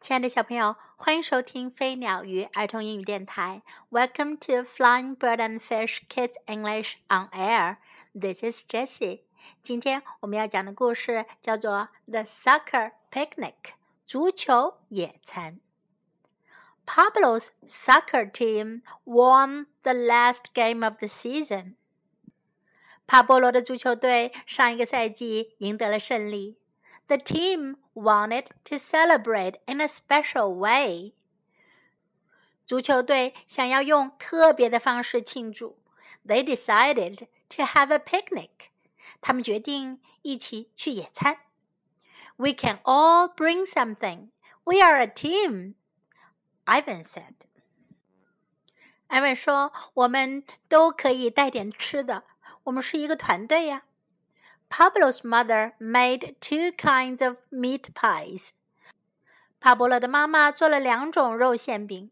亲爱的小朋友，欢迎收听飞鸟鱼儿童英语电台。Welcome to Flying Bird and Fish Kids English on Air. This is Jessie. 今天我们要讲的故事叫做《The Soccer Picnic》足球野餐。Pablo's soccer team won the last game of the season. 帕波罗的足球队上一个赛季赢得了胜利。 The team wanted to celebrate in a special way. 足球队想要用特别的方式庆祝。They decided to have a picnic. 他们决定一起去野餐。We can all bring something. We are a team. Ivan said. 艾文说：“我们都可以带点吃的。我们是一个团队呀。” Pablo's mother made two kinds of meat pies. 帕波罗的妈妈做了两种肉馅饼。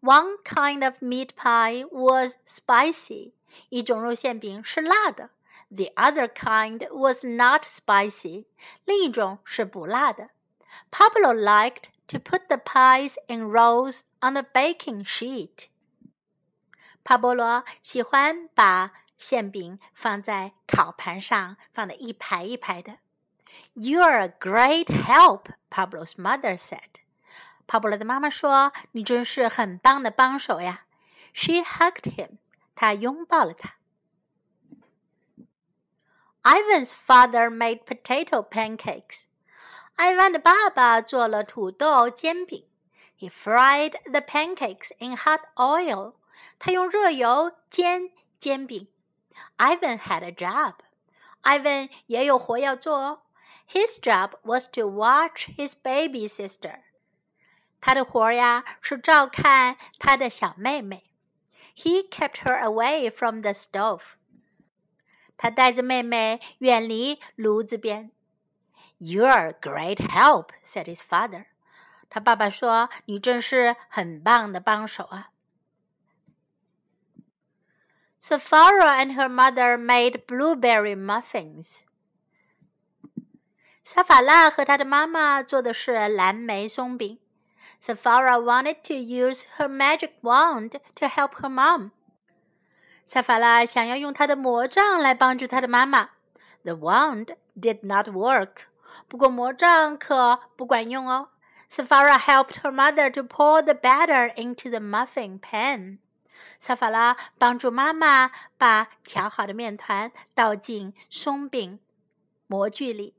One kind of meat pie was spicy. 一种肉馅饼是辣的。The other kind was not spicy. 另一种是不辣的。Pablo liked to put the pies in rows on the baking sheet. 帕波罗喜欢把 馅饼放在烤盘上，放的一排一排的。You're a great help, Pablo's mother said. 帕布罗的妈妈说：“你真是很棒的帮手呀。” She hugged him. 她拥抱了他。Ivan's father made potato pancakes. 艾万的爸爸做了土豆煎饼。He fried the pancakes in hot oil. 他用热油煎煎饼。 Ivan had a job. Ivan 也有活要做哦。His job was to watch his baby sister. 他的活呀是照看他的小妹妹。He kept her away from the stove. 他带着妹妹远离炉子边。You're a great help," said his father. 他爸爸说：“你真是很棒的帮手啊。” ” Safara and her mother made blueberry muffins. 萨法拉和她的妈妈做的是蓝莓松饼。Safara wanted to use her magic wand to help her mom. 萨法拉想要用她的魔杖来帮助她的妈妈。The wand did not work. 不过魔杖可不管用哦。Safara helped her mother to pour the batter into the muffin pan. 萨法拉帮助妈妈把调好的面团倒进松饼模具里。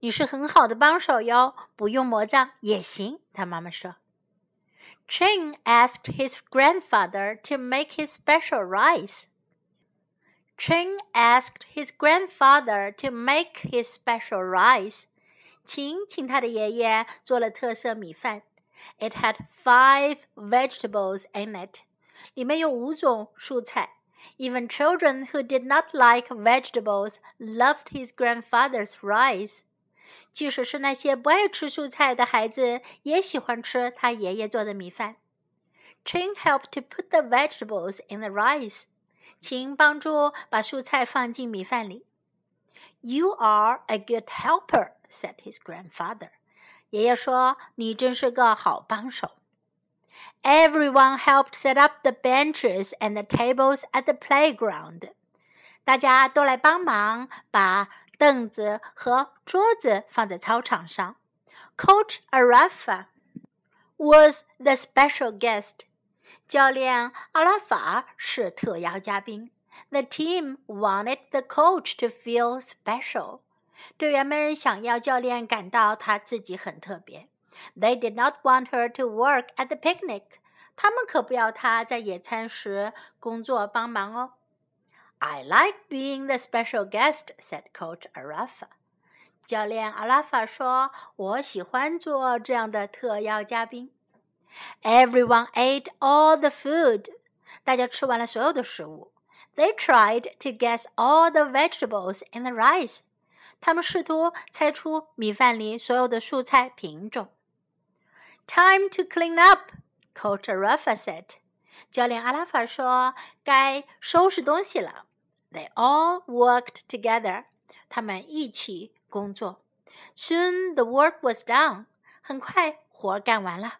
你是很好的帮手哟，不用魔杖也行。他妈妈说。Chen asked his grandfather to make his special rice. Chen asked his grandfather to make his special rice. 秦请他的爷爷做了特色米饭。It had five vegetables in it. 里面有五种蔬菜。Even children who did not like vegetables loved his grandfather's rice. 即使是那些不爱吃蔬菜的孩子，也喜欢吃他爷爷做的米饭。Chin helped to put the vegetables in the rice. 请帮助把蔬菜放进米饭里。You are a good helper," said his grandfather. 爷爷说：“你真是个好帮手。” Everyone helped set up the benches and the tables at the playground. 大家都来帮忙把凳子和桌子放在操场上。Coach Arafa was the special guest. 教练阿拉法是特邀嘉宾。The team wanted the coach to feel special. 队员们想要教练感到他自己很特别。 they did not want her to work at the picnic. 他们可不要她在野餐时工作帮忙哦。I like being the special guest," said Coach Arafa. 教练阿拉法说：“我喜欢做这样的特邀嘉宾。” Everyone ate all the food. 大家吃完了所有的食物。They tried to guess all the vegetables in the rice. 他们试图猜出米饭里所有的蔬菜品种。 Time to clean up,” Coach Arafa said. 教练阿拉法说：“该收拾东西了。” They all worked together. 他们一起工作。Soon the work was done. 很快活干完了。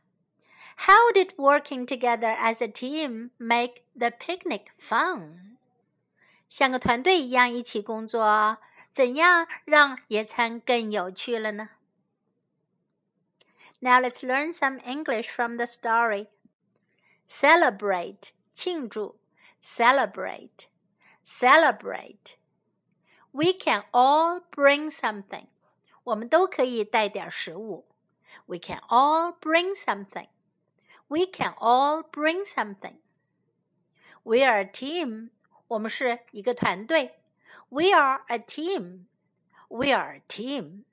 How did working together as a team make the picnic fun? 像个团队一样一起工作，怎样让野餐更有趣了呢？？Now let's learn some English from the story. Celebrate 庆祝，celebrate, celebrate. We can all bring something. 我们都可以带点食物。We can all bring something. We can all bring something. We are a team. 我们是一个团队。We are a team. We are a team.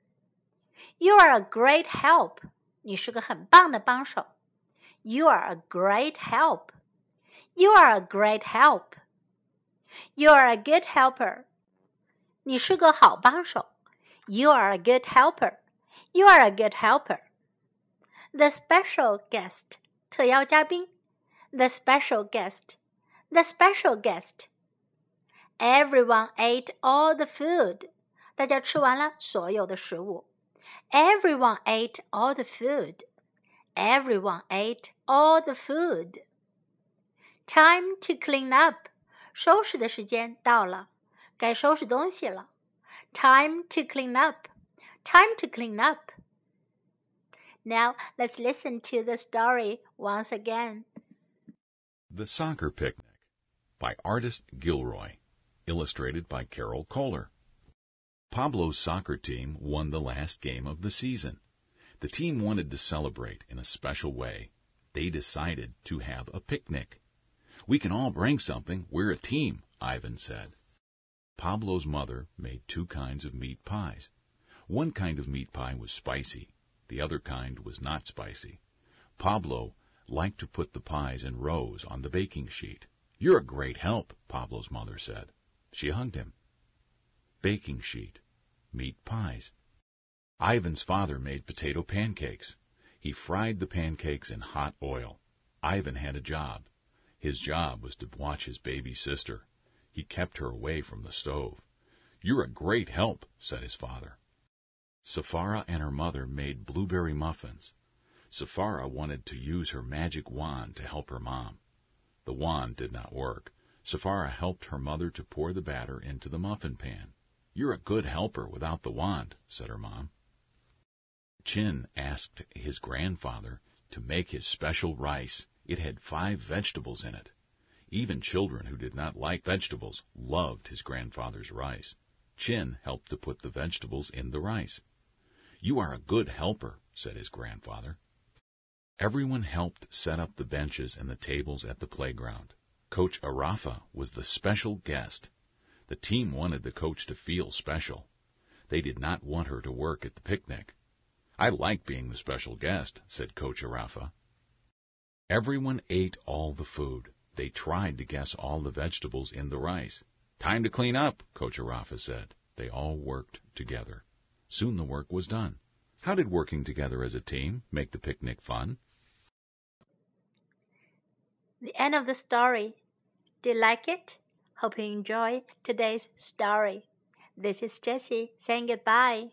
You are a great help. 你是个很棒的帮手。You are a great help. You are a great help. You are a good helper. 你是个好帮手。You are a good helper. You are a good helper. The special guest. 特邀嘉宾。The special guest. The special guest. Everyone ate all the food. 大家吃完了所有的食物。 Everyone ate all the food. Everyone ate all the food. Time to clean up. 收拾的时间到了，该收拾东西了。Time to clean up. Time to clean up. Now let's listen to the story once again. The Soccer Picnic by Artist Gilroy. Illustrated by Carol Kohler. Pablo's soccer team won the last game of the season. The team wanted to celebrate in a special way. They decided to have a picnic. We can all bring something. We're a team, Ivan said. Pablo's mother made two kinds of meat pies. One kind of meat pie was spicy. The other kind was not spicy. Pablo liked to put the pies in rows on the baking sheet. You're a great help, Pablo's mother said. She hugged him. Baking sheet. Meat pies. Ivan's father made potato pancakes. He fried the pancakes in hot oil. Ivan had a job. His job was to watch his baby sister. He kept her away from the stove. You're a great help, said his father. Safara and her mother made blueberry muffins. Safara wanted to use her magic wand to help her mom. The wand did not work. Safara helped her mother to pour the batter into the muffin pan. You're a good helper without the wand, said her mom. Chin asked his grandfather to make his special rice. It had five vegetables in it. Even children who did not like vegetables loved his grandfather's rice. Chin helped to put the vegetables in the rice. You are a good helper, said his grandfather. Everyone helped set up the benches and the tables at the playground. Coach Arafa was the special guest. The team wanted the coach to feel special. They did not want her to work at the picnic. I like being the special guest, said Coach Arafa. Everyone ate all the food. They tried to guess all the vegetables in the rice. Time to clean up, Coach Arafa said. They all worked together. Soon the work was done. How did working together as a team make the picnic fun? The end of the story. Do you like it? Hope you enjoy today's story. This is Jessie saying goodbye.